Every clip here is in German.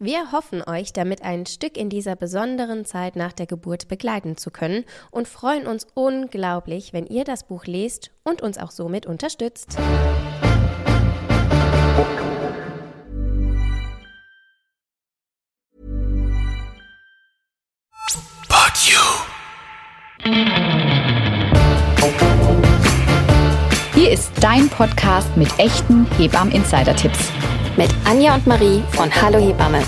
Wir hoffen euch damit ein Stück in dieser besonderen Zeit nach der Geburt begleiten zu können und freuen uns unglaublich, wenn ihr das Buch lest und uns auch somit unterstützt. But you. Hier ist dein Podcast mit echten Hebammen-Insider-Tipps mit Anja und Marie von Hallo Hebamme.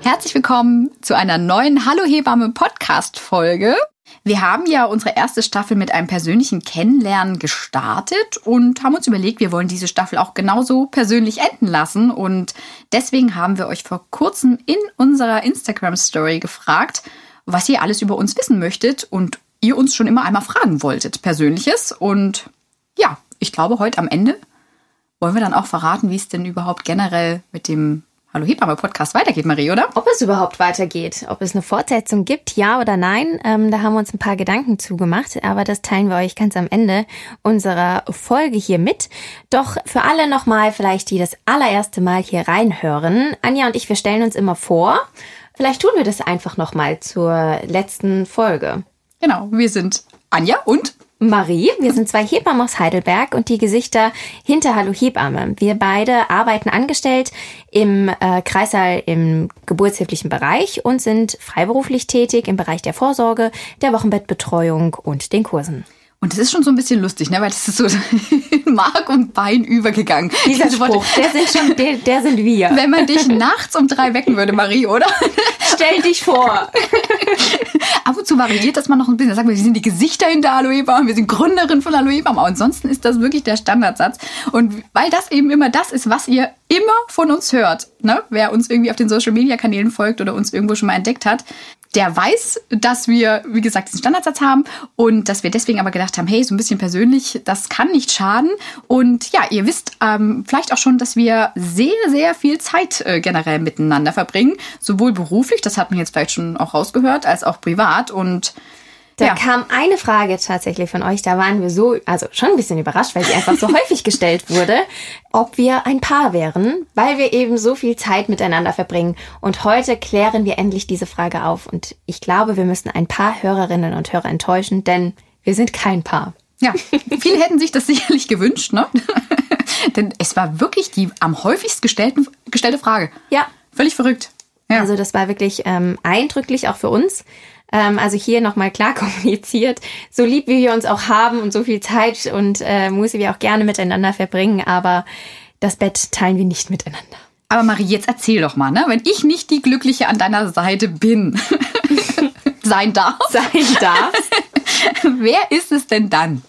Herzlich willkommen zu einer neuen Hallo Hebamme Podcast Folge. Wir haben ja unsere erste Staffel mit einem persönlichen Kennenlernen gestartet und haben uns überlegt, wir wollen diese Staffel auch genauso persönlich enden lassen. Und deswegen haben wir euch vor kurzem in unserer Instagram Story gefragt, was ihr alles über uns wissen möchtet und ihr uns schon immer einmal fragen wolltet, persönliches. Und ja, ich glaube, heute am Ende wollen wir dann auch verraten, wie es denn überhaupt generell mit dem Hallo Hebamme Podcast weitergeht, Marie, oder? Ob es überhaupt weitergeht, ob es eine Fortsetzung gibt, ja oder nein, ähm, da haben wir uns ein paar Gedanken zugemacht, aber das teilen wir euch ganz am Ende unserer Folge hier mit. Doch für alle nochmal vielleicht, die das allererste Mal hier reinhören, Anja und ich, wir stellen uns immer vor. Vielleicht tun wir das einfach nochmal zur letzten Folge. Genau, wir sind Anja und Marie. Wir sind zwei Hebammen aus Heidelberg und die Gesichter hinter Hallo Hebamme. Wir beide arbeiten angestellt im äh, Kreissaal im geburtshilflichen Bereich und sind freiberuflich tätig im Bereich der Vorsorge, der Wochenbettbetreuung und den Kursen. Und das ist schon so ein bisschen lustig, ne? weil das ist so in Mark und Bein übergegangen. Dieser Diese Spruch, der sind schon, der, der sind wir. Wenn man dich nachts um drei wecken würde, Marie, oder? Stell dich vor. Ab und zu variiert das mal noch ein bisschen. Da sagen wir, wir sind die Gesichter hinter Aloe Balm, wir sind Gründerin von Aloe Balm. Aber ansonsten ist das wirklich der Standardsatz. Und weil das eben immer das ist, was ihr immer von uns hört, ne? wer uns irgendwie auf den Social Media Kanälen folgt oder uns irgendwo schon mal entdeckt hat, der weiß, dass wir, wie gesagt, diesen Standardsatz haben und dass wir deswegen aber gedacht haben, hey, so ein bisschen persönlich, das kann nicht schaden. Und ja, ihr wisst ähm, vielleicht auch schon, dass wir sehr, sehr viel Zeit äh, generell miteinander verbringen, sowohl beruflich, das hat man jetzt vielleicht schon auch rausgehört, als auch privat. Und da ja. kam eine Frage tatsächlich von euch, da waren wir so, also schon ein bisschen überrascht, weil sie einfach so häufig gestellt wurde, ob wir ein Paar wären, weil wir eben so viel Zeit miteinander verbringen. Und heute klären wir endlich diese Frage auf. Und ich glaube, wir müssen ein paar Hörerinnen und Hörer enttäuschen, denn wir sind kein Paar. Ja, viele hätten sich das sicherlich gewünscht, ne? denn es war wirklich die am häufigst gestellten, gestellte Frage. Ja. Völlig verrückt. Ja. Also das war wirklich ähm, eindrücklich auch für uns. Ähm, also hier nochmal klar kommuniziert, so lieb wie wir uns auch haben und so viel Zeit und äh, Muße wir auch gerne miteinander verbringen, aber das Bett teilen wir nicht miteinander. Aber Marie, jetzt erzähl doch mal, ne? wenn ich nicht die Glückliche an deiner Seite bin, sein darf, sein darf, wer ist es denn dann?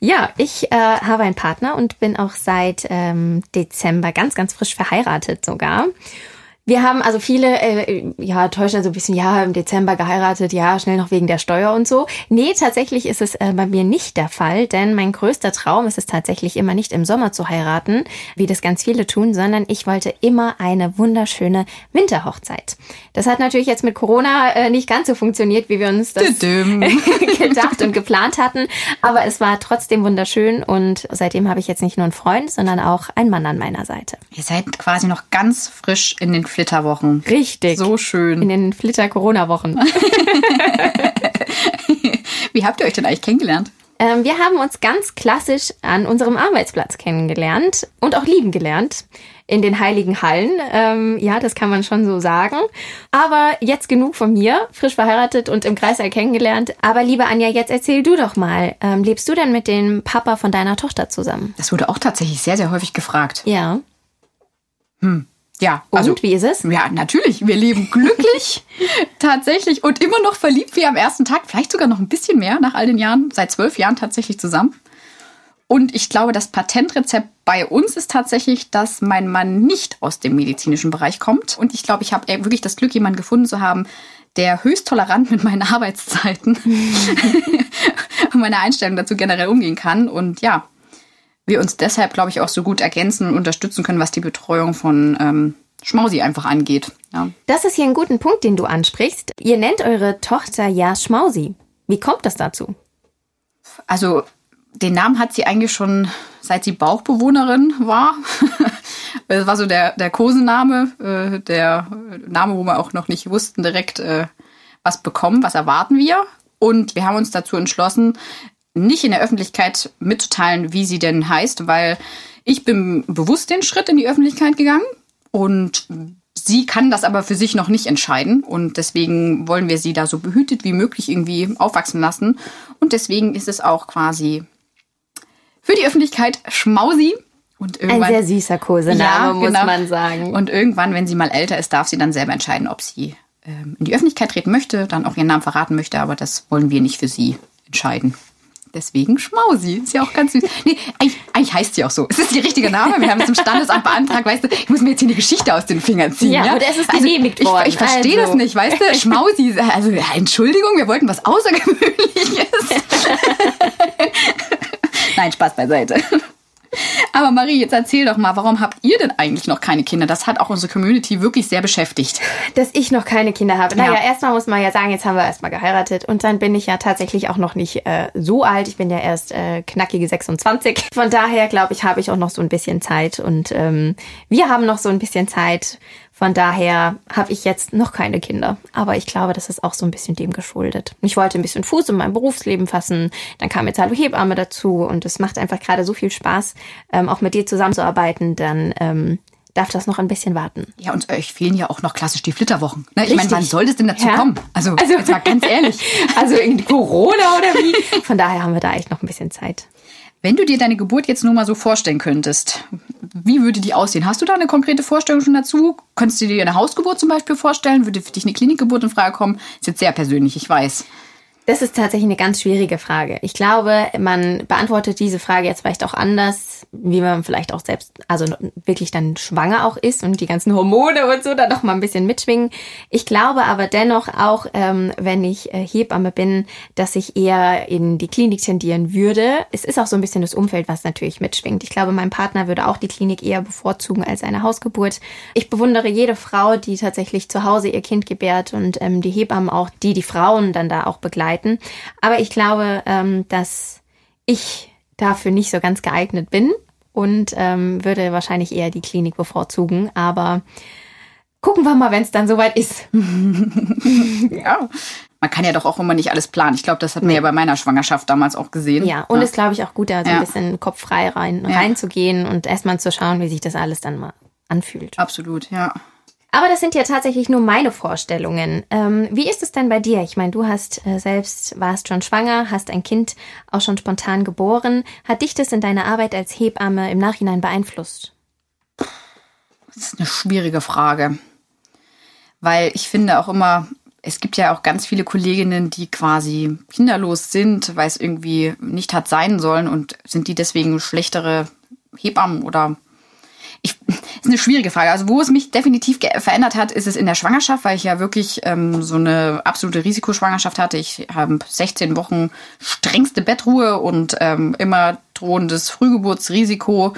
Ja, ich äh, habe einen Partner und bin auch seit ähm, Dezember ganz, ganz frisch verheiratet sogar. Wir haben also viele, äh, ja, täuschen so ein bisschen, ja, im Dezember geheiratet, ja, schnell noch wegen der Steuer und so. Nee, tatsächlich ist es äh, bei mir nicht der Fall, denn mein größter Traum ist es tatsächlich immer nicht im Sommer zu heiraten, wie das ganz viele tun, sondern ich wollte immer eine wunderschöne Winterhochzeit. Das hat natürlich jetzt mit Corona äh, nicht ganz so funktioniert, wie wir uns das gedacht und geplant hatten, aber es war trotzdem wunderschön und seitdem habe ich jetzt nicht nur einen Freund, sondern auch einen Mann an meiner Seite. Ihr seid quasi noch ganz frisch in den Flitterwochen. Richtig. So schön. In den Flitter-Corona-Wochen. Wie habt ihr euch denn eigentlich kennengelernt? Ähm, wir haben uns ganz klassisch an unserem Arbeitsplatz kennengelernt und auch lieben gelernt in den heiligen Hallen. Ähm, ja, das kann man schon so sagen. Aber jetzt genug von mir, frisch verheiratet und im Kreißsaal kennengelernt. Aber liebe Anja, jetzt erzähl du doch mal, ähm, lebst du denn mit dem Papa von deiner Tochter zusammen? Das wurde auch tatsächlich sehr, sehr häufig gefragt. Ja. Hm. Ja, Und also wie ist es? Ja, natürlich. Wir leben glücklich, tatsächlich und immer noch verliebt wie am ersten Tag. Vielleicht sogar noch ein bisschen mehr nach all den Jahren, seit zwölf Jahren tatsächlich zusammen. Und ich glaube, das Patentrezept bei uns ist tatsächlich, dass mein Mann nicht aus dem medizinischen Bereich kommt. Und ich glaube, ich habe wirklich das Glück, jemanden gefunden zu haben, der höchst tolerant mit meinen Arbeitszeiten und meiner Einstellung dazu generell umgehen kann. Und ja, wir uns deshalb, glaube ich, auch so gut ergänzen und unterstützen können, was die Betreuung von ähm, Schmausi einfach angeht. Ja. Das ist hier ein guter Punkt, den du ansprichst. Ihr nennt eure Tochter ja Schmausi. Wie kommt das dazu? Also den Namen hat sie eigentlich schon, seit sie Bauchbewohnerin war. das war so der, der Kosename, äh, der Name, wo wir auch noch nicht wussten direkt, äh, was bekommen, was erwarten wir. Und wir haben uns dazu entschlossen, nicht in der Öffentlichkeit mitzuteilen, wie sie denn heißt, weil ich bin bewusst den Schritt in die Öffentlichkeit gegangen und sie kann das aber für sich noch nicht entscheiden und deswegen wollen wir sie da so behütet wie möglich irgendwie aufwachsen lassen und deswegen ist es auch quasi für die Öffentlichkeit Schmausi. Und Ein sehr süßer Kosename, ja, muss genau. man sagen. Und irgendwann, wenn sie mal älter ist, darf sie dann selber entscheiden, ob sie ähm, in die Öffentlichkeit treten möchte, dann auch ihren Namen verraten möchte, aber das wollen wir nicht für sie entscheiden. Deswegen Schmausi. Ist ja auch ganz süß. Nee, eigentlich, eigentlich heißt sie auch so. Es ist ihr richtiger Name. Wir haben es im Standesamt beantragt. Weißt du, ich muss mir jetzt hier eine Geschichte aus den Fingern ziehen. Ja, ja? und es ist genehmigt also, worden. Ich, ich verstehe also. das nicht, weißt du? Schmausi. Also, ja, Entschuldigung, wir wollten was Außergewöhnliches. Nein, Spaß beiseite. Aber Marie, jetzt erzähl doch mal, warum habt ihr denn eigentlich noch keine Kinder? Das hat auch unsere Community wirklich sehr beschäftigt. Dass ich noch keine Kinder habe. Naja, ja. erstmal muss man ja sagen, jetzt haben wir erstmal geheiratet und dann bin ich ja tatsächlich auch noch nicht äh, so alt. Ich bin ja erst äh, knackige 26. Von daher glaube ich, habe ich auch noch so ein bisschen Zeit und ähm, wir haben noch so ein bisschen Zeit. Von daher habe ich jetzt noch keine Kinder. Aber ich glaube, das ist auch so ein bisschen dem geschuldet. Ich wollte ein bisschen Fuß in mein Berufsleben fassen. Dann kam jetzt Hallo Hebamme dazu und es macht einfach gerade so viel Spaß, ähm, auch mit dir zusammenzuarbeiten. Dann ähm, darf das noch ein bisschen warten. Ja, und euch fehlen ja auch noch klassisch die Flitterwochen. Ne? Ich meine, wann soll es denn dazu ja. kommen? Also, also jetzt mal ganz ehrlich. also in Corona oder wie? Von daher haben wir da echt noch ein bisschen Zeit. Wenn du dir deine Geburt jetzt nur mal so vorstellen könntest, wie würde die aussehen? Hast du da eine konkrete Vorstellung schon dazu? Könntest du dir eine Hausgeburt zum Beispiel vorstellen? Würde für dich eine Klinikgeburt in Frage kommen? Ist jetzt sehr persönlich, ich weiß. Das ist tatsächlich eine ganz schwierige Frage. Ich glaube, man beantwortet diese Frage jetzt vielleicht auch anders, wie man vielleicht auch selbst, also wirklich dann schwanger auch ist und die ganzen Hormone und so dann noch mal ein bisschen mitschwingen. Ich glaube aber dennoch auch, ähm, wenn ich äh, Hebamme bin, dass ich eher in die Klinik tendieren würde. Es ist auch so ein bisschen das Umfeld, was natürlich mitschwingt. Ich glaube, mein Partner würde auch die Klinik eher bevorzugen als eine Hausgeburt. Ich bewundere jede Frau, die tatsächlich zu Hause ihr Kind gebärt und ähm, die Hebammen auch, die die Frauen dann da auch begleiten begleiten. Aber ich glaube, ähm, dass ich dafür nicht so ganz geeignet bin und ähm, würde wahrscheinlich eher die Klinik bevorzugen. Aber gucken wir mal, wenn es dann soweit ist. ja. Man kann ja doch auch immer nicht alles planen. Ich glaube, das hat man ja bei meiner Schwangerschaft damals auch gesehen. Ja, und ja. ist, glaube ich, auch gut, da so ja. ein bisschen kopffrei rein, ja. reinzugehen und erstmal zu schauen, wie sich das alles dann mal anfühlt. Absolut, ja. Aber das sind ja tatsächlich nur meine Vorstellungen. Ähm, wie ist es denn bei dir? Ich meine, du hast äh, selbst, warst schon schwanger, hast ein Kind auch schon spontan geboren. Hat dich das in deiner Arbeit als Hebamme im Nachhinein beeinflusst? Das ist eine schwierige Frage. Weil ich finde auch immer, es gibt ja auch ganz viele Kolleginnen, die quasi kinderlos sind, weil es irgendwie nicht hat sein sollen und sind die deswegen schlechtere Hebammen oder ich, ist eine schwierige Frage. Also wo es mich definitiv verändert hat, ist es in der Schwangerschaft, weil ich ja wirklich ähm, so eine absolute Risikoschwangerschaft hatte. Ich habe 16 Wochen strengste Bettruhe und ähm, immer drohendes Frühgeburtsrisiko.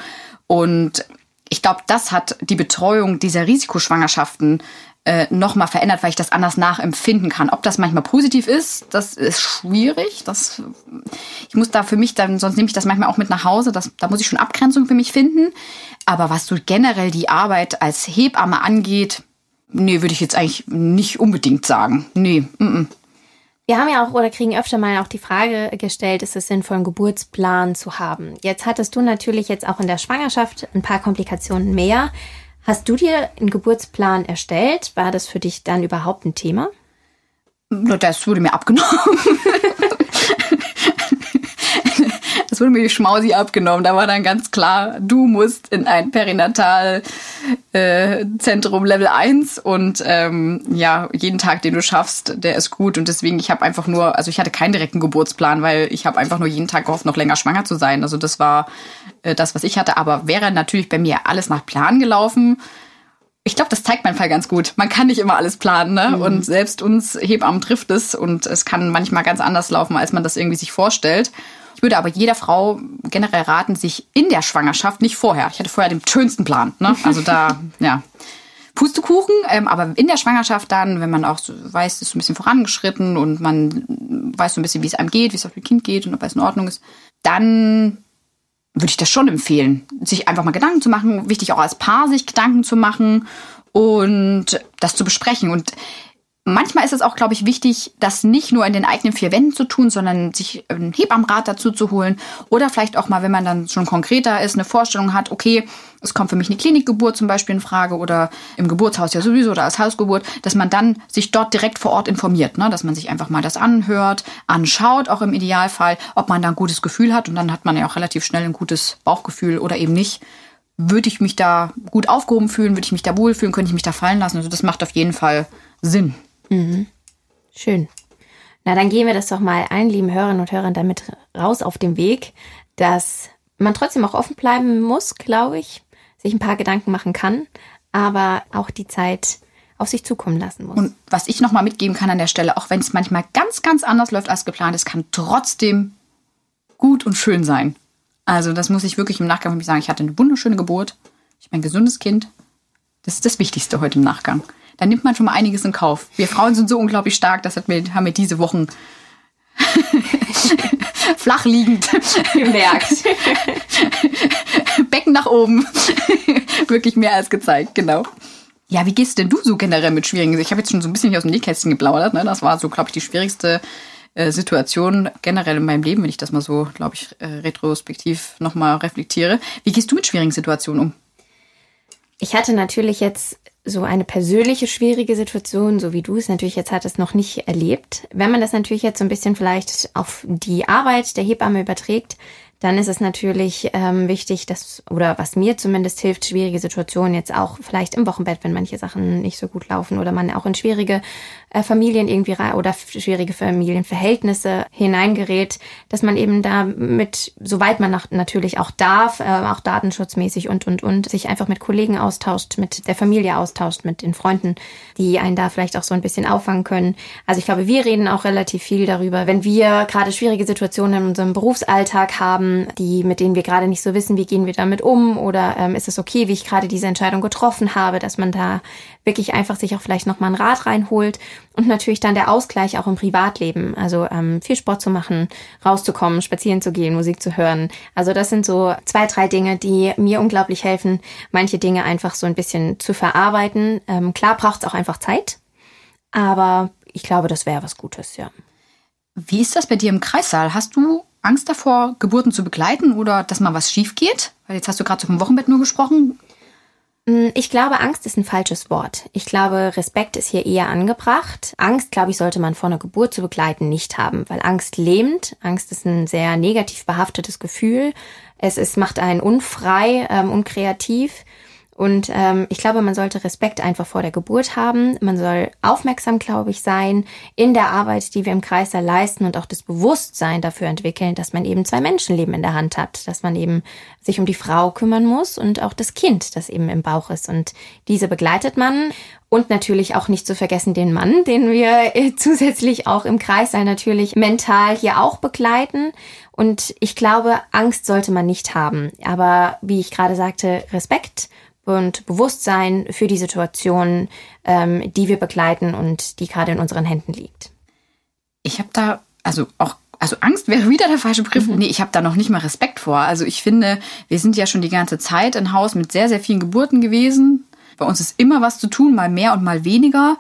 Und ich glaube, das hat die Betreuung dieser Risikoschwangerschaften äh, nochmal verändert, weil ich das anders nachempfinden kann. Ob das manchmal positiv ist, das ist schwierig. Das, ich muss da für mich dann, sonst nehme ich das manchmal auch mit nach Hause. Das, da muss ich schon Abgrenzung für mich finden. Aber was so generell die Arbeit als Hebamme angeht, nee, würde ich jetzt eigentlich nicht unbedingt sagen. Nee, mm. Wir haben ja auch oder kriegen öfter mal auch die Frage gestellt, ist es sinnvoll, einen Geburtsplan zu haben? Jetzt hattest du natürlich jetzt auch in der Schwangerschaft ein paar Komplikationen mehr. Hast du dir einen Geburtsplan erstellt? War das für dich dann überhaupt ein Thema? Das wurde mir abgenommen. Es wurde mir die Schmausi abgenommen. Da war dann ganz klar, du musst in ein Perinatalzentrum äh, Level 1 und ähm, ja, jeden Tag, den du schaffst, der ist gut. Und deswegen, ich habe einfach nur, also ich hatte keinen direkten Geburtsplan, weil ich habe einfach nur jeden Tag gehofft, noch länger schwanger zu sein. Also das war äh, das, was ich hatte. Aber wäre natürlich bei mir alles nach Plan gelaufen, ich glaube, das zeigt mein Fall ganz gut. Man kann nicht immer alles planen, ne? Mhm. Und selbst uns Hebammen trifft es und es kann manchmal ganz anders laufen, als man das irgendwie sich vorstellt. Ich würde aber jeder Frau generell raten, sich in der Schwangerschaft, nicht vorher. Ich hatte vorher den schönsten Plan. Ne? Also da, ja. Pustekuchen, ähm, aber in der Schwangerschaft dann, wenn man auch so weiß, es ist so ein bisschen vorangeschritten und man weiß so ein bisschen, wie es einem geht, wie es auf dem Kind geht und ob es in Ordnung ist, dann würde ich das schon empfehlen, sich einfach mal Gedanken zu machen. Wichtig auch als Paar sich Gedanken zu machen und das zu besprechen. Und Manchmal ist es auch, glaube ich, wichtig, das nicht nur in den eigenen vier Wänden zu tun, sondern sich einen Hebammenrat dazu zu holen. Oder vielleicht auch mal, wenn man dann schon konkreter ist, eine Vorstellung hat, okay, es kommt für mich eine Klinikgeburt zum Beispiel in Frage oder im Geburtshaus ja sowieso oder als Hausgeburt, dass man dann sich dort direkt vor Ort informiert, ne? dass man sich einfach mal das anhört, anschaut, auch im Idealfall, ob man da ein gutes Gefühl hat und dann hat man ja auch relativ schnell ein gutes Bauchgefühl oder eben nicht. Würde ich mich da gut aufgehoben fühlen, würde ich mich da wohlfühlen, könnte ich mich da fallen lassen. Also das macht auf jeden Fall Sinn. Mhm. Schön. Na, dann gehen wir das doch mal ein, lieben Hörerinnen und Hörern, damit raus auf dem Weg, dass man trotzdem auch offen bleiben muss, glaube ich, sich ein paar Gedanken machen kann, aber auch die Zeit auf sich zukommen lassen muss. Und was ich nochmal mitgeben kann an der Stelle, auch wenn es manchmal ganz, ganz anders läuft als geplant, es kann trotzdem gut und schön sein. Also das muss ich wirklich im Nachgang für mich sagen. Ich hatte eine wunderschöne Geburt. Ich habe ein gesundes Kind. Das ist das Wichtigste heute im Nachgang da nimmt man schon mal einiges in Kauf. Wir Frauen sind so unglaublich stark, das hat wir, haben wir diese Wochen flach liegend gemerkt. Becken nach oben. Wirklich mehr als gezeigt, genau. Ja, wie gehst denn du so generell mit schwierigen? Ich habe jetzt schon so ein bisschen hier aus dem Nähkästchen geplaudert. Ne? Das war so, glaube ich, die schwierigste äh, Situation generell in meinem Leben, wenn ich das mal so, glaube ich, äh, retrospektiv nochmal reflektiere. Wie gehst du mit schwierigen Situationen um? Ich hatte natürlich jetzt so eine persönliche schwierige Situation, so wie du es natürlich jetzt hattest, noch nicht erlebt. Wenn man das natürlich jetzt so ein bisschen vielleicht auf die Arbeit der Hebamme überträgt, dann ist es natürlich ähm, wichtig, dass, oder was mir zumindest hilft, schwierige Situationen jetzt auch vielleicht im Wochenbett, wenn manche Sachen nicht so gut laufen oder man auch in schwierige Familien irgendwie oder schwierige Familienverhältnisse hineingerät, dass man eben da mit, soweit man nach, natürlich auch darf, äh, auch datenschutzmäßig und, und, und, sich einfach mit Kollegen austauscht, mit der Familie austauscht, mit den Freunden, die einen da vielleicht auch so ein bisschen auffangen können. Also ich glaube, wir reden auch relativ viel darüber, wenn wir gerade schwierige Situationen in unserem Berufsalltag haben, haben, die, mit denen wir gerade nicht so wissen, wie gehen wir damit um oder ähm, ist es okay, wie ich gerade diese Entscheidung getroffen habe, dass man da wirklich einfach sich auch vielleicht nochmal einen Rat reinholt und natürlich dann der Ausgleich auch im Privatleben, also ähm, viel Sport zu machen, rauszukommen, spazieren zu gehen, Musik zu hören. Also das sind so zwei, drei Dinge, die mir unglaublich helfen, manche Dinge einfach so ein bisschen zu verarbeiten. Ähm, klar braucht es auch einfach Zeit, aber ich glaube, das wäre was Gutes, ja. Wie ist das bei dir im Kreissaal? Hast du Angst davor, Geburten zu begleiten oder dass mal was schief geht? Weil jetzt hast du gerade so vom Wochenbett nur gesprochen. Mm, ich glaube, Angst ist ein falsches Wort. Ich glaube, Respekt ist hier eher angebracht. Angst, glaube ich, sollte man vor einer Geburt zu begleiten nicht haben, weil Angst lähmt. Angst ist ein sehr negativ behaftetes Gefühl. Es ist, macht einen unfrei, ähm, unkreativ. Und ähm, ich glaube, man sollte Respekt einfach vor der Geburt haben. Man soll aufmerksam, glaube ich, sein in der Arbeit, die wir im Kreis da leisten und auch das Bewusstsein dafür entwickeln, dass man eben zwei Menschenleben in der Hand hat, dass man eben sich um die Frau kümmern muss und auch das Kind, das eben im Bauch ist. Und diese begleitet man. Und natürlich auch nicht zu vergessen den Mann, den wir äh, zusätzlich auch im Kreis natürlich mental hier auch begleiten. Und ich glaube, Angst sollte man nicht haben. Aber wie ich gerade sagte, Respekt und Bewusstsein für die Situation, ähm, die wir begleiten und die gerade in unseren Händen liegt. Ich habe da, also auch also Angst wäre wieder der falsche Begriff. Mhm. Nee, ich habe da noch nicht mal Respekt vor. Also ich finde, wir sind ja schon die ganze Zeit ein Haus mit sehr, sehr vielen Geburten gewesen. Bei uns ist immer was zu tun, mal mehr und mal weniger.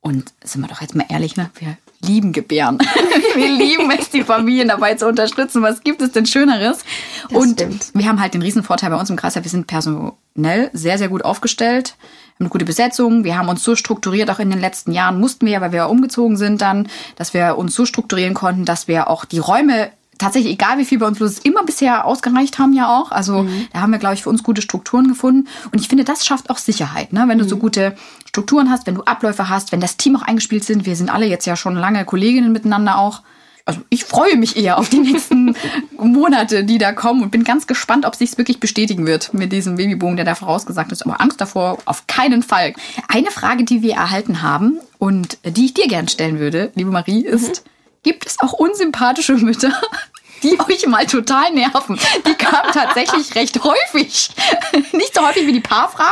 Und sind wir doch jetzt mal ehrlich, ne? Wir lieben gebären. wir lieben es, die Familien dabei zu unterstützen. Was gibt es denn Schöneres? Das und stimmt. wir haben halt den Riesenvorteil bei uns im Kreis, wir sind personell sehr, sehr gut aufgestellt. Haben eine gute Besetzung. Wir haben uns so strukturiert, auch in den letzten Jahren mussten wir, weil wir umgezogen sind dann, dass wir uns so strukturieren konnten, dass wir auch die Räume tatsächlich, egal wie viel bei uns los ist, immer bisher ausgereicht haben ja auch. Also da haben wir, glaube ich, für uns gute Strukturen gefunden. Und ich finde, das schafft auch Sicherheit, ne? wenn du so gute Strukturen hast, wenn du Abläufe hast, wenn das Team auch eingespielt sind. Wir sind alle jetzt ja schon lange Kolleginnen miteinander auch. Also ich freue mich eher auf die nächsten Monate, die da kommen und bin ganz gespannt, ob sich's wirklich bestätigen wird mit diesem Babyboom, der da vorausgesagt ist. Aber Angst davor auf keinen Fall. Eine Frage, die wir erhalten haben und die ich dir gern stellen würde, liebe Marie, ist, gibt es auch unsympathische Mütter, die euch mal total nerven? Die kam tatsächlich recht häufig. Nicht so häufig wie die Paarfrage,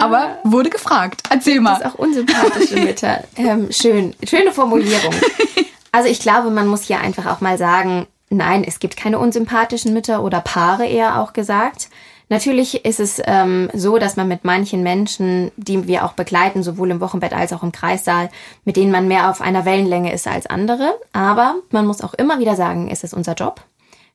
aber wurde gefragt. Erzähl Das ist mal. auch unsympathische Mütter. Ähm, schön, schöne Formulierung. Also ich glaube, man muss hier einfach auch mal sagen, nein, es gibt keine unsympathischen Mütter oder Paare eher auch gesagt. Natürlich ist es ähm, so, dass man mit manchen Menschen, die wir auch begleiten, sowohl im Wochenbett als auch im Kreissaal, mit denen man mehr auf einer Wellenlänge ist als andere. Aber man muss auch immer wieder sagen, es ist unser Job.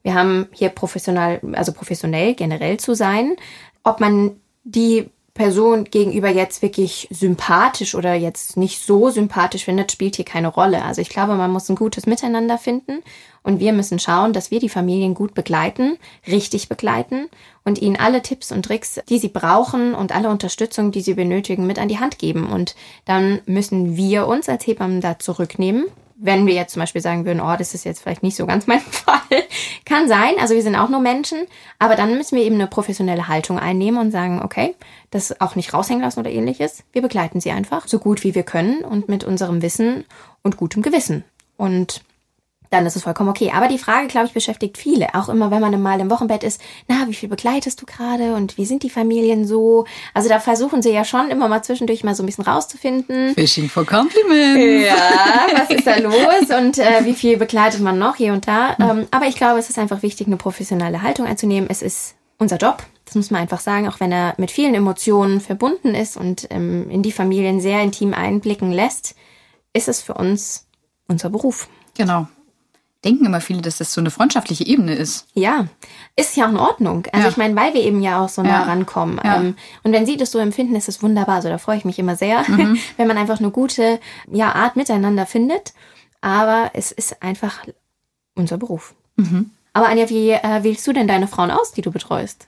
Wir haben hier professionell, also professionell generell zu sein. Ob man die Person gegenüber jetzt wirklich sympathisch oder jetzt nicht so sympathisch findet, spielt hier keine Rolle. Also ich glaube, man muss ein gutes Miteinander finden und wir müssen schauen, dass wir die Familien gut begleiten, richtig begleiten und ihnen alle Tipps und Tricks, die sie brauchen und alle Unterstützung, die sie benötigen, mit an die Hand geben. Und dann müssen wir uns als Hebammen da zurücknehmen, wenn wir jetzt zum Beispiel sagen würden, oh, das ist jetzt vielleicht nicht so ganz mein Fall, kann sein. Also wir sind auch nur Menschen, aber dann müssen wir eben eine professionelle Haltung einnehmen und sagen, okay, das auch nicht raushängen lassen oder ähnliches. Wir begleiten sie einfach so gut wie wir können und mit unserem Wissen und gutem Gewissen. Und dann ist es vollkommen okay. Aber die Frage, glaube ich, beschäftigt viele. Auch immer, wenn man mal im Wochenbett ist, na, wie viel begleitest du gerade und wie sind die Familien so? Also da versuchen sie ja schon immer mal zwischendurch mal so ein bisschen rauszufinden. Fishing for Compliments. Ja, was ist da los und äh, wie viel begleitet man noch hier und da? Ähm, aber ich glaube, es ist einfach wichtig, eine professionelle Haltung einzunehmen. Es ist unser Job. Das muss man einfach sagen, auch wenn er mit vielen Emotionen verbunden ist und ähm, in die Familien sehr intim einblicken lässt, ist es für uns unser Beruf. Genau. Denken immer viele, dass das so eine freundschaftliche Ebene ist. Ja, ist ja auch in Ordnung. Also Ja. ich meine, weil wir eben ja auch so nah Ja. rankommen. Ja. Ähm, und wenn Sie das so empfinden, ist es wunderbar. Also da freue ich mich immer sehr, wenn man einfach eine gute ja, Art miteinander findet. Aber es ist einfach unser Beruf. Aber Anja, wie äh, wählst du denn deine Frauen aus, die du betreust?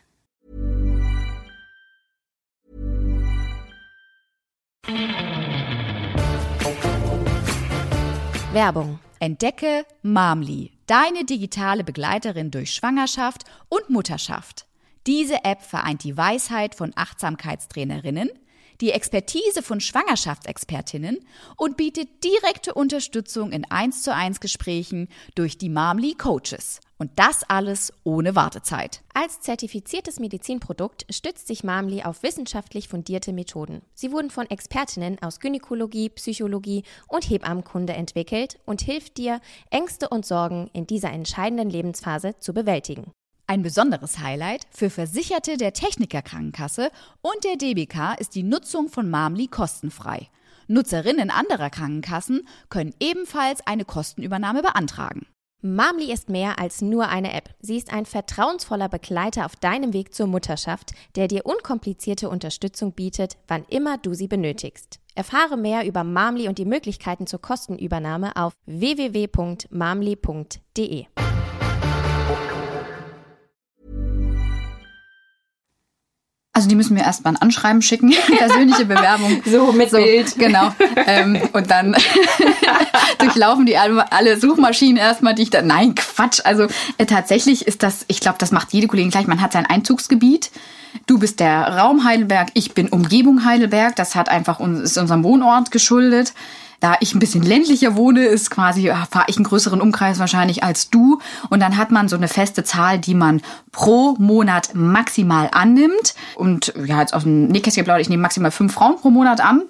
Werbung. Entdecke Mamli, deine digitale Begleiterin durch Schwangerschaft und Mutterschaft. Diese App vereint die Weisheit von Achtsamkeitstrainerinnen, die Expertise von Schwangerschaftsexpertinnen und bietet direkte Unterstützung in 1 zu 1 Gesprächen durch die Mamli Coaches. Und das alles ohne Wartezeit. Als zertifiziertes Medizinprodukt stützt sich Mamli auf wissenschaftlich fundierte Methoden. Sie wurden von Expertinnen aus Gynäkologie, Psychologie und Hebammenkunde entwickelt und hilft dir, Ängste und Sorgen in dieser entscheidenden Lebensphase zu bewältigen. Ein besonderes Highlight für Versicherte der Techniker Krankenkasse und der DBK ist die Nutzung von Mamli kostenfrei. Nutzerinnen anderer Krankenkassen können ebenfalls eine Kostenübernahme beantragen. Mamli ist mehr als nur eine App. Sie ist ein vertrauensvoller Begleiter auf deinem Weg zur Mutterschaft, der dir unkomplizierte Unterstützung bietet, wann immer du sie benötigst. Erfahre mehr über Mamli und die Möglichkeiten zur Kostenübernahme auf www.mamli.de. Also die müssen mir erstmal ein Anschreiben schicken, persönliche Bewerbung. So, mit Bild. Genau. Ähm, und dann durchlaufen die alle, alle Suchmaschinen erstmal, die ich dann. Nein, Quatsch. Also äh, tatsächlich ist das, ich glaube, das macht jede Kollegin gleich. Man hat sein Einzugsgebiet. Du bist der Raum Heidelberg, ich bin Umgebung Heidelberg. Das hat einfach uns, ist unserem Wohnort geschuldet. Da ich ein bisschen ländlicher wohne, ist quasi, ja, fahre ich einen größeren Umkreis wahrscheinlich als du. Und dann hat man so eine feste Zahl, die man pro Monat maximal annimmt. Und ja, jetzt aus dem Nähkästchen geplaudert, ich nehme maximal fünf Frauen pro Monat an.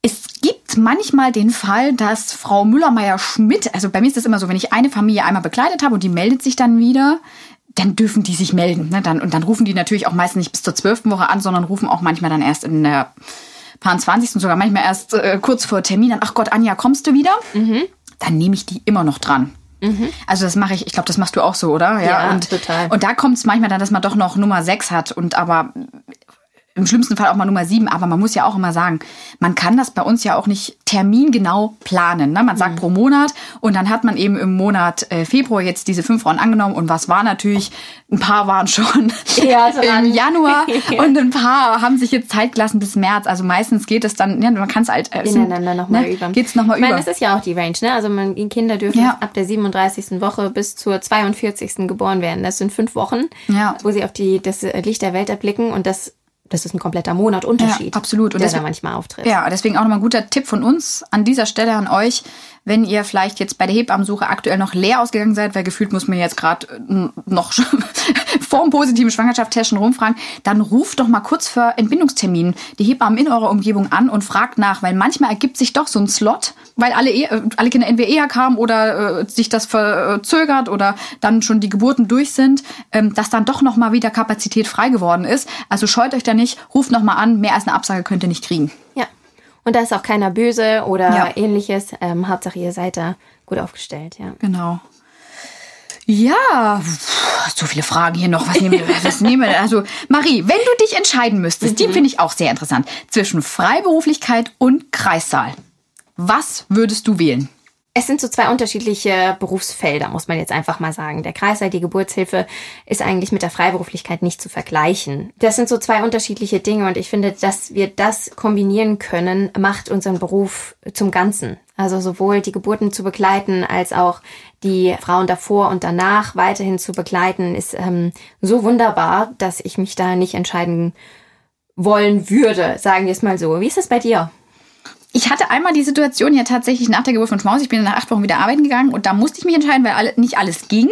Es gibt manchmal den Fall, dass Frau Müller-Meyer-Schmidt, also bei mir ist das immer so, wenn ich eine Familie einmal begleitet habe und die meldet sich dann wieder, dann dürfen die sich melden. Ne? Dann, und dann rufen die natürlich auch meistens nicht bis zur zwölften Woche an, sondern rufen auch manchmal dann erst in der paar 20. sogar manchmal erst äh, kurz vor Termin, dann, ach Gott, Anja, kommst du wieder? Mhm. Dann nehme ich die immer noch dran. Also das mache ich, ich glaube, das machst du auch so, oder? Ja, und, total. Und da kommt es manchmal dann, dass man doch noch Nummer 6 hat und aber im schlimmsten Fall auch mal Nummer 7, aber man muss ja auch immer sagen, man kann das bei uns ja auch nicht termingenau planen. Ne? Man sagt Mhm. pro Monat und dann hat man eben im Monat äh, Februar jetzt diese fünf Frauen angenommen und was war natürlich, ein paar waren schon Ja, so im an- Januar und ein paar haben sich jetzt Zeit gelassen bis März. Also meistens geht es dann, ja, man kann es halt äh, ineinander nochmal ne? über. Geht's nochmal ich meine, über. das ist ja auch die Range, ne? Also man, die Kinder dürfen Ja. ab der 37. Woche bis zur 42. geboren werden. Das sind fünf Wochen, Ja. wo sie auf die, das Licht der Welt erblicken und das, das ist ein kompletter Monat Unterschied. Ja, absolut. Und der deswegen- da manchmal auftritt. Ja, deswegen auch nochmal ein guter Tipp von uns an dieser Stelle an euch, wenn ihr vielleicht jetzt bei der Hebammensuche aktuell noch leer ausgegangen seid, weil gefühlt muss man jetzt gerade äh, noch vor dem positiven Schwangerschaftstest schon rumfragen, dann ruft doch mal kurz vor Entbindungstermin die Hebammen in eurer Umgebung an und fragt nach, weil manchmal ergibt sich doch so ein Slot, weil alle, äh, alle Kinder entweder eher kamen oder äh, sich das verzögert oder dann schon die Geburten durch sind, ähm, dass dann doch noch mal wieder Kapazität frei geworden ist. Also scheut euch da nicht, ruft noch mal an, mehr als eine Absage könnt ihr nicht kriegen. Ja. Und da ist auch keiner böse oder Ja. ähnliches. Ähm, Hauptsache, ihr seid da gut aufgestellt, ja. Genau. Ja, so viele Fragen hier noch. Was nehmen wir? Was nehmen wir? Also, Marie, wenn du dich entscheiden müsstest, die finde ich auch sehr interessant, zwischen Freiberuflichkeit und Kreissaal. Was würdest du wählen? Es sind so zwei unterschiedliche Berufsfelder, muss man jetzt einfach mal sagen. Der Kreißsaal, die Geburtshilfe, ist eigentlich mit der Freiberuflichkeit nicht zu vergleichen. Das sind so zwei unterschiedliche Dinge und ich finde, dass wir das kombinieren können, macht unseren Beruf zum Ganzen. Also sowohl die Geburten zu begleiten, als auch die Frauen davor und danach weiterhin zu begleiten, ist ähm, so wunderbar, dass ich mich da nicht entscheiden wollen würde, sagen wir es mal so. Wie ist es bei dir? Ich hatte einmal die Situation ja tatsächlich nach der Geburt von Schmaus. Ich bin nach acht Wochen wieder arbeiten gegangen und da musste ich mich entscheiden, weil alle, nicht alles ging.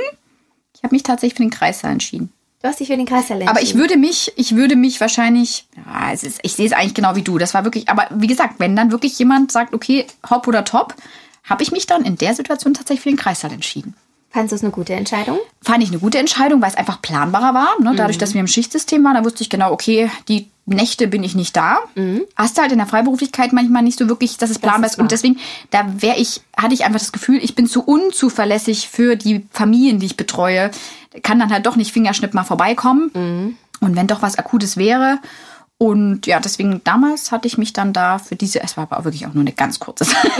Ich habe mich tatsächlich für den Kreissaal entschieden. Du hast dich für den Kreißsaal Aber ich entschieden. würde mich, ich würde mich wahrscheinlich, ja, es ist, ich sehe es eigentlich genau wie du. Das war wirklich, aber wie gesagt, wenn dann wirklich jemand sagt, okay, hopp oder top, habe ich mich dann in der Situation tatsächlich für den Kreissaal entschieden. Fandest du es eine gute Entscheidung? Fand ich eine gute Entscheidung, weil es einfach planbarer war. Ne? Dadurch, dass wir im Schichtsystem waren, da wusste ich genau, okay, die Nächte bin ich nicht da. Hast du halt in der Freiberuflichkeit manchmal nicht so wirklich, dass es planbar ist ist. Und deswegen, da wäre ich, hatte ich einfach das Gefühl, ich bin zu unzuverlässig für die Familien, die ich betreue. Kann dann halt doch nicht Fingerschnipp mal vorbeikommen. Und wenn doch was Akutes wäre. Und ja, deswegen damals hatte ich mich dann da für diese, es war aber wirklich auch nur eine ganz kurze Zeit.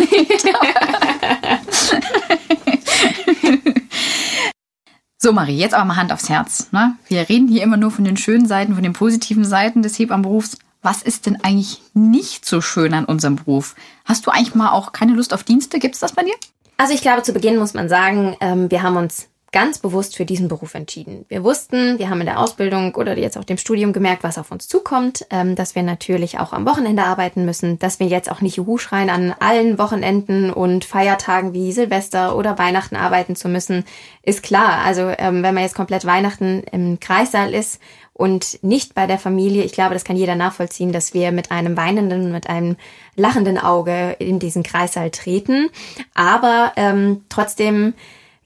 So, Marie, jetzt aber mal Hand aufs Herz. Ne? Wir reden hier immer nur von den schönen Seiten, von den positiven Seiten des Hebammenberufs. Was ist denn eigentlich nicht so schön an unserem Beruf? Hast du eigentlich mal auch keine Lust auf Dienste? Gibt es das bei dir? Also ich glaube, zu Beginn muss man sagen, ähm, wir haben uns ganz bewusst für diesen Beruf entschieden. Wir wussten, wir haben in der Ausbildung oder jetzt auch dem Studium gemerkt, was auf uns zukommt, ähm, dass wir natürlich auch am Wochenende arbeiten müssen, dass wir jetzt auch nicht Juhu schreien, an allen Wochenenden und Feiertagen wie Silvester oder Weihnachten arbeiten zu müssen, ist klar. Also ähm, wenn man jetzt komplett Weihnachten im Kreissaal ist und nicht bei der Familie, ich glaube, das kann jeder nachvollziehen, dass wir mit einem weinenden, mit einem lachenden Auge in diesen Kreissaal treten. Aber ähm, trotzdem,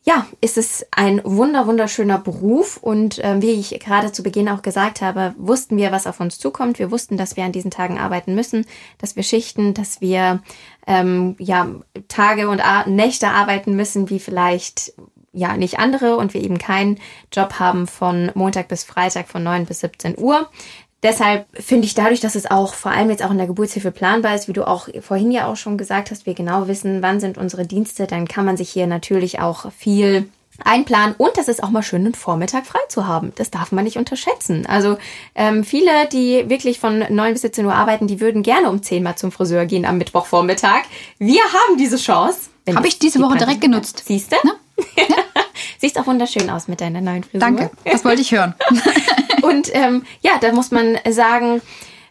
ja, ist es ein wunder, wunderschöner Beruf. Und ähm, wie ich gerade zu Beginn auch gesagt habe, wussten wir, was auf uns zukommt. Wir wussten, dass wir an diesen Tagen arbeiten müssen, dass wir schichten, dass wir ähm, ja, Tage und A Nächte arbeiten müssen, wie vielleicht ja nicht andere und wir eben keinen Job haben von Montag bis Freitag von 9 bis 17 Uhr. Deshalb finde ich dadurch, dass es auch vor allem jetzt auch in der Geburtshilfe planbar ist, wie du auch vorhin ja auch schon gesagt hast, wir genau wissen, wann sind unsere Dienste, dann kann man sich hier natürlich auch viel einplanen und das ist auch mal schön, einen Vormittag frei zu haben. Das darf man nicht unterschätzen. Also ähm, viele, die wirklich von 9 bis 17 Uhr arbeiten, die würden gerne um 10 mal zum Friseur gehen am Mittwochvormittag. Wir haben diese Chance. Wenn Hab das ich diese die Woche direkt genutzt. Siehst du? Siehst auch wunderschön aus mit deiner neuen Frisur. Danke, das wollte ich hören. Und ähm, ja, da muss man sagen,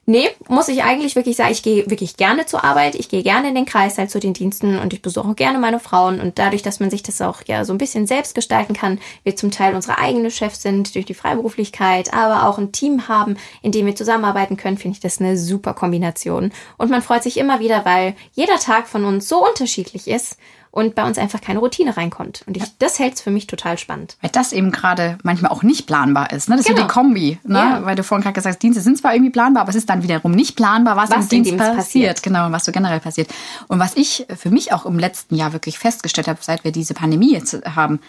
nee, muss ich eigentlich wirklich sagen, ich gehe wirklich gerne zur Arbeit, ich gehe gerne in den Kreißsaal zu den Diensten und ich besuche auch gerne meine Frauen. Und dadurch, dass man sich das auch ja so ein bisschen selbst gestalten kann, wir zum Teil unsere eigene Chefs sind durch die Freiberuflichkeit, aber auch ein Team haben, in dem wir zusammenarbeiten können, finde ich das eine super Kombination. Und man freut sich immer wieder, weil jeder Tag von uns so unterschiedlich ist und bei uns einfach keine Routine reinkommt. Und ich, das hält es für mich total spannend. Weil das eben gerade manchmal auch nicht planbar ist. Ne? Das ist Genau. so die Kombi. Ne? Ja. Weil du vorhin gerade gesagt hast, Dienste sind zwar irgendwie planbar, aber es ist dann wiederum nicht planbar, was, Was im Dienst passiert. passiert. Genau, und was so generell passiert. Und was ich für mich auch im letzten Jahr wirklich festgestellt habe, seit wir diese Pandemie jetzt haben,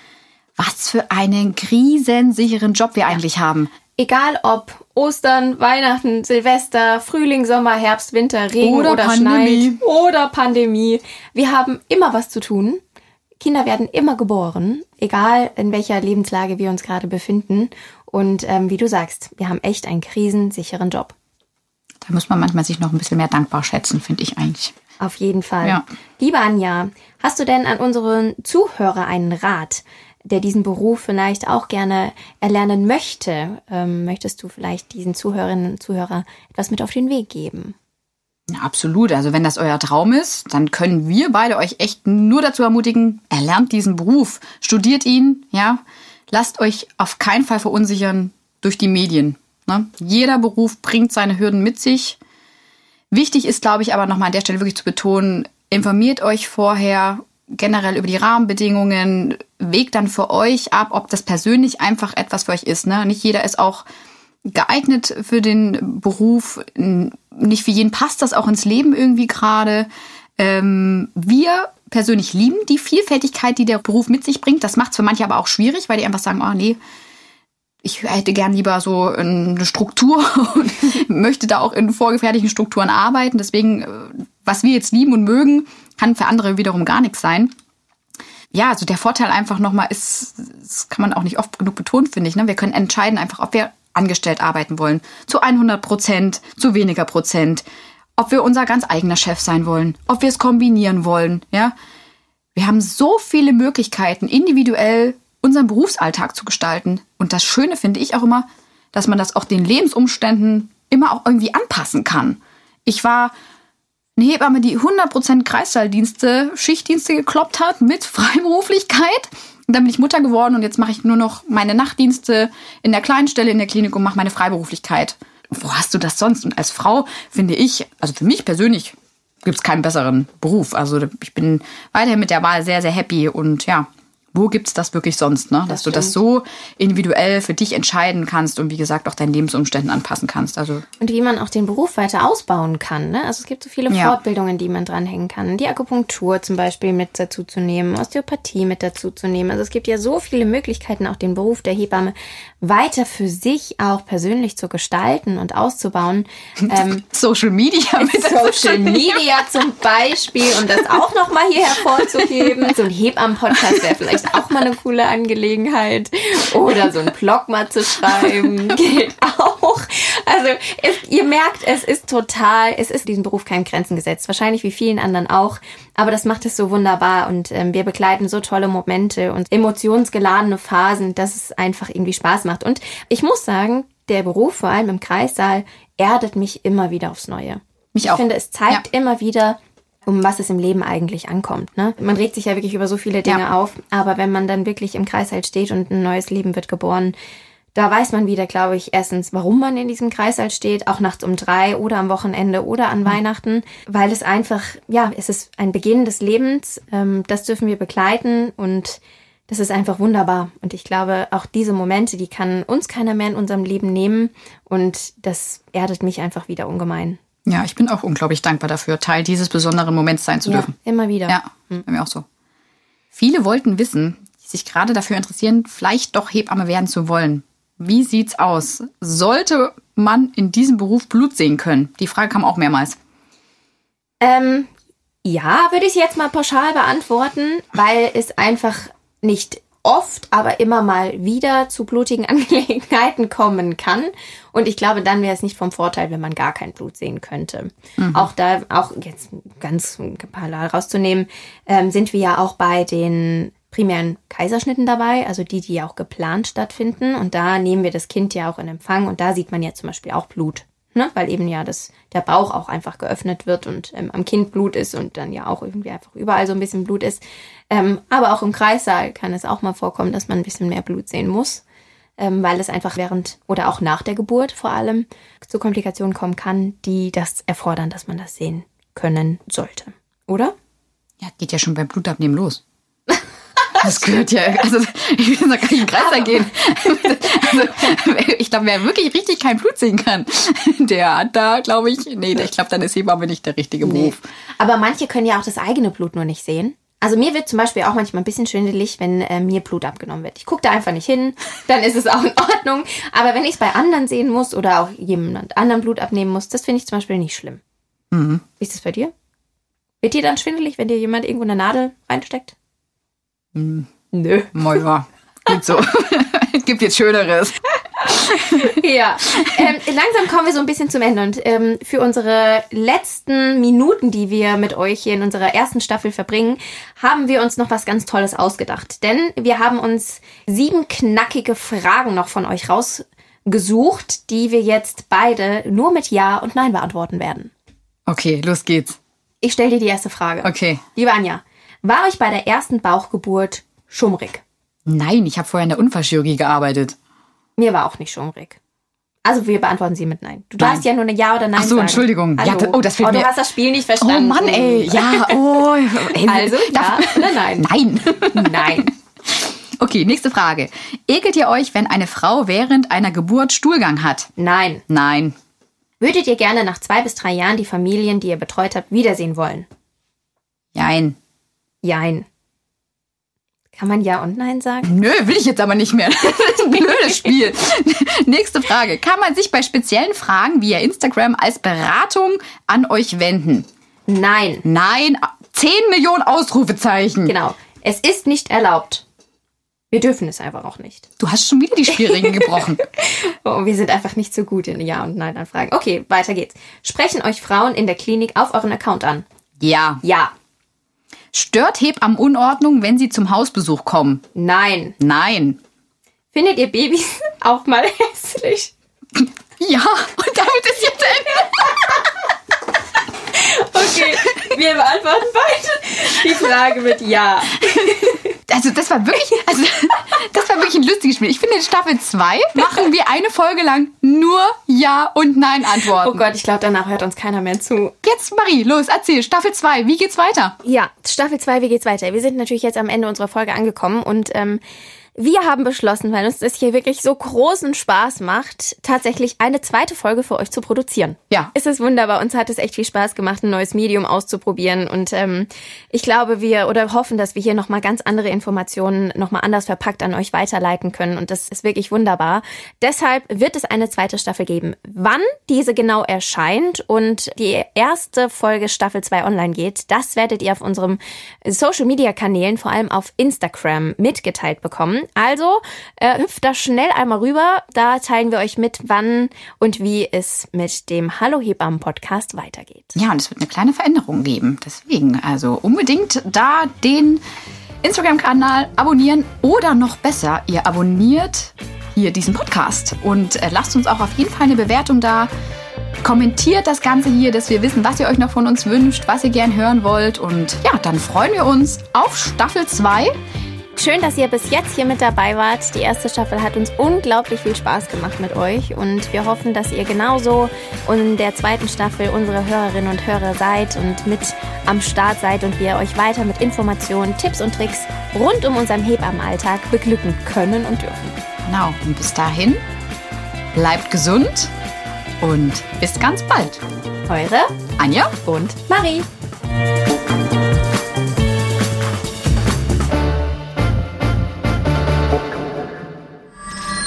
was für einen krisensicheren Job wir eigentlich haben. Egal ob Ostern, Weihnachten, Silvester, Frühling, Sommer, Herbst, Winter, Regen Oder oder, Pandemie. schneit oder Pandemie. Wir haben immer was zu tun. Kinder werden immer geboren, egal in welcher Lebenslage wir uns gerade befinden. Und ähm, wie du sagst, wir haben echt einen krisensicheren Job. Da muss man manchmal sich noch ein bisschen mehr dankbar schätzen, finde ich eigentlich. Auf jeden Fall. Ja. Liebe Anja, hast du denn an unseren Zuhörer einen Rat, der diesen Beruf vielleicht auch gerne erlernen möchte? Ähm, möchtest du vielleicht diesen Zuhörerinnen und Zuhörer etwas mit auf den Weg geben? Absolut. Also wenn das euer Traum ist, dann können wir beide euch echt nur dazu ermutigen, erlernt diesen Beruf, studiert ihn, ja. Lasst euch auf keinen Fall verunsichern durch die Medien. Ne? Jeder Beruf bringt seine Hürden mit sich. Wichtig ist, glaube ich, aber nochmal an der Stelle wirklich zu betonen, informiert euch vorher generell über die Rahmenbedingungen, wägt dann für euch ab, ob das persönlich einfach etwas für euch ist. Ne? Nicht jeder ist auch geeignet für den Beruf. Nicht für jeden passt das auch ins Leben irgendwie gerade. Ähm, wir persönlich lieben die Vielfältigkeit, die der Beruf mit sich bringt. Das macht es für manche aber auch schwierig, weil die einfach sagen, oh nee, ich hätte gern lieber so eine Struktur und möchte da auch in vorgefertigten Strukturen arbeiten. Deswegen, äh, was wir jetzt lieben und mögen, kann für andere wiederum gar nichts sein. Ja, also der Vorteil einfach nochmal ist, das kann man auch nicht oft genug betonen, finde ich. Ne? Wir können entscheiden einfach, ob wir angestellt arbeiten wollen. Zu 100 Prozent, zu weniger Prozent. Ob wir unser ganz eigener Chef sein wollen. Ob wir es kombinieren wollen. Ja, wir haben so viele Möglichkeiten, individuell unseren Berufsalltag zu gestalten. Und das Schöne finde ich auch immer, dass man das auch den Lebensumständen immer auch irgendwie anpassen kann. Ich war eine Hebamme, die 100% Kreissaal-Dienste, Schichtdienste gekloppt hat mit Freiberuflichkeit. Und dann bin ich Mutter geworden und jetzt mache ich nur noch meine Nachtdienste in der kleinen Stelle in der Klinik und mache meine Freiberuflichkeit. Wo hast du das sonst? Und als Frau finde ich, also für mich persönlich, gibt es keinen besseren Beruf. Also ich bin weiterhin mit der Wahl sehr, sehr happy und ja, wo gibt's das wirklich sonst, ne? Dass du das so individuell für dich entscheiden kannst und wie gesagt auch deinen Lebensumständen anpassen kannst. Also Und wie man auch den Beruf weiter ausbauen kann. Ne? Also es gibt so viele Ja. Fortbildungen, die man dranhängen kann. Die Akupunktur zum Beispiel mit dazu zu nehmen, Osteopathie mit dazu zu nehmen. Also es gibt ja so viele Möglichkeiten, auch den Beruf der Hebamme weiter für sich auch persönlich zu gestalten und auszubauen. Ähm, Social Media mit Social Media zum Beispiel, um das auch nochmal hier hervorzuheben. So ein Hebammen-Podcast wäre vielleicht auch mal eine coole Angelegenheit. Oder so einen Blog mal zu schreiben, geht auch. Also es, ihr merkt, es ist total, es ist diesem Beruf keinen Grenzen gesetzt. Wahrscheinlich wie vielen anderen auch. Aber das macht es so wunderbar und ähm, wir begleiten so tolle Momente und emotionsgeladene Phasen, dass es einfach irgendwie Spaß macht. Und ich muss sagen, der Beruf, vor allem im Kreissaal, erdet mich immer wieder aufs Neue. Mich ich auch. finde, es zeigt immer wieder, um was es im Leben eigentlich ankommt. Ne? Man regt sich ja wirklich über so viele Dinge Ja. auf, aber wenn man dann wirklich im Kreißsaal steht und ein neues Leben wird geboren, da weiß man wieder, glaube ich, erstens, warum man in diesem Kreißsaal steht, auch nachts um drei oder am Wochenende oder an Weihnachten, weil es einfach, ja, es ist ein Beginn des Lebens, ähm, das dürfen wir begleiten und das ist einfach wunderbar. Und ich glaube, auch diese Momente, die kann uns keiner mehr in unserem Leben nehmen und das erdet mich einfach wieder ungemein. Ja, ich bin auch unglaublich dankbar dafür, Teil dieses besonderen Moments sein zu Ja, dürfen. immer wieder. Ja, bei mir auch so. Viele wollten wissen, die sich gerade dafür interessieren, vielleicht doch Hebamme werden zu wollen. Wie sieht's aus? Sollte man in diesem Beruf Blut sehen können? Die Frage kam auch mehrmals. Ähm, ja, würde ich jetzt mal pauschal beantworten, weil es einfach nicht oft, aber immer mal wieder zu blutigen Angelegenheiten kommen kann. Und ich glaube, dann wäre es nicht vom Vorteil, wenn man gar kein Blut sehen könnte. Auch da, auch jetzt ganz parallel rauszunehmen, ähm, sind wir ja auch bei den primären Kaiserschnitten dabei, also die, die auch geplant stattfinden. Und da nehmen wir das Kind ja auch in Empfang und da sieht man ja zum Beispiel auch Blut. Ne? Weil eben ja das, der Bauch auch einfach geöffnet wird und ähm, am Kind Blut ist und dann ja auch irgendwie einfach überall so ein bisschen Blut ist. Ähm, aber auch im Kreissaal kann es auch mal vorkommen, dass man ein bisschen mehr Blut sehen muss, ähm, weil es einfach während oder auch nach der Geburt vor allem zu Komplikationen kommen kann, die das erfordern, dass man das sehen können sollte. Oder? Ja, geht ja schon beim Blutabnehmen los. Das gehört ja, also ich will da gar nicht Kreis gehen. Also, ich glaube, wer wirklich richtig kein Blut sehen kann, der hat da, glaube ich, nee, ich glaube, dann ist Hebamme nicht der richtige Beruf. Aber manche können ja auch das eigene Blut nur nicht sehen. Also mir wird zum Beispiel auch manchmal ein bisschen schwindelig, wenn äh, mir Blut abgenommen wird. Ich gucke da einfach nicht hin, dann ist es auch in Ordnung. Aber wenn ich es bei anderen sehen muss oder auch jemand anderen Blut abnehmen muss, das finde ich zum Beispiel nicht schlimm. Mhm. Wie ist das bei dir? Wird dir dann schwindelig, wenn dir jemand irgendwo eine Nadel reinsteckt? Mhm. Nö. Moja, gut so. Gibt jetzt Schöneres. Ja, ähm, langsam kommen wir so ein bisschen zum Ende und ähm, für unsere letzten Minuten, die wir mit euch hier in unserer ersten Staffel verbringen, haben wir uns noch was ganz Tolles ausgedacht. Denn wir haben uns sieben knackige Fragen noch von euch rausgesucht, die wir jetzt beide nur mit Ja und Nein beantworten werden. Okay, los geht's. Ich stelle dir die erste Frage. Okay. Liebe Anja, war euch bei der ersten Bauchgeburt schummrig? Nein, ich habe vorher in der Unfallchirurgie gearbeitet. Mir war auch nicht schummrig. Also wir beantworten sie mit Nein. Du Nein. darfst ja nur eine Ja oder Nein Ach so, sagen. Entschuldigung. Ja, Hallo. da- oh, das fehlt oh, du mir. hast das Spiel nicht Oh verstanden. Mann, ey. Ja, oh. Ey, Also ja oder Nein? Nein. Nein. Okay, nächste Frage. Ekelt ihr euch, wenn eine Frau während einer Geburt Stuhlgang hat? Nein. Nein. Würdet ihr gerne nach zwei bis drei Jahren die Familien, die ihr betreut habt, wiedersehen wollen? Nein. Jein. Kann man Ja und Nein sagen? Nö, will ich jetzt aber nicht mehr. Das ist ein blödes Spiel. Nächste Frage. Kann man sich bei speziellen Fragen via Instagram als Beratung an euch wenden? Nein. Nein. 10 Millionen Ausrufezeichen. Genau. Es ist nicht erlaubt. Wir dürfen es einfach auch nicht. Du hast schon wieder die Spielregeln gebrochen. Oh, wir sind einfach nicht so gut in Ja- und Nein-Anfragen. Okay, weiter geht's. Sprechen euch Frauen in der Klinik auf euren Account an? Ja. Ja. Stört Hebammenunordnung, wenn sie zum Hausbesuch kommen? Nein. Nein. Findet ihr Babys auch mal hässlich? Ja, und damit ist jetzt Ende. Okay, wir beantworten beide die Frage mit Ja. Also das war wirklich, also wirklich ein lustiges Spiel. Ich finde, in Staffel 2 machen wir eine Folge lang nur Ja und Nein Antworten. Oh Gott, ich glaube, danach hört uns keiner mehr zu. Jetzt, Marie, los, erzähl. Staffel 2, wie geht's weiter? Ja, Staffel 2, wie geht's weiter? Wir sind natürlich jetzt am Ende unserer Folge angekommen und ähm, wir haben beschlossen, weil uns das hier wirklich so großen Spaß macht, tatsächlich eine zweite Folge für euch zu produzieren. Ja. Es ist wunderbar. Uns hat es echt viel Spaß gemacht, ein neues Medium auszuprobieren. Und ähm, ich glaube, wir oder hoffen, dass wir hier nochmal ganz andere Informationen nochmal anders verpackt an euch weiterleiten können. Und das ist wirklich wunderbar. Deshalb wird es eine zweite Staffel geben. Wann diese genau erscheint und die erste Folge Staffel 2 online geht, das werdet ihr auf unserem Social Media Kanälen, vor allem auf Instagram, mitgeteilt bekommen. Also äh, hüpft da schnell einmal rüber. Da teilen wir euch mit, wann und wie es mit dem Hallo Hebammen Podcast weitergeht. Ja, und es wird eine kleine Veränderung geben. Deswegen, also unbedingt da den Instagram-Kanal abonnieren oder noch besser, ihr abonniert hier diesen Podcast und äh, lasst uns auch auf jeden Fall eine Bewertung da. Kommentiert das Ganze hier, dass wir wissen, was ihr euch noch von uns wünscht, was ihr gern hören wollt. Und ja, dann freuen wir uns auf Staffel 2. Schön, dass ihr bis jetzt hier mit dabei wart. Die erste Staffel hat uns unglaublich viel Spaß gemacht mit euch und wir hoffen, dass ihr genauso in der zweiten Staffel unsere Hörerinnen und Hörer seid und mit am Start seid und wir euch weiter mit Informationen, Tipps und Tricks rund um unseren Hebammenalltag beglücken können und dürfen. Genau, und bis dahin, bleibt gesund und bis ganz bald. Eure Anja? und Marie.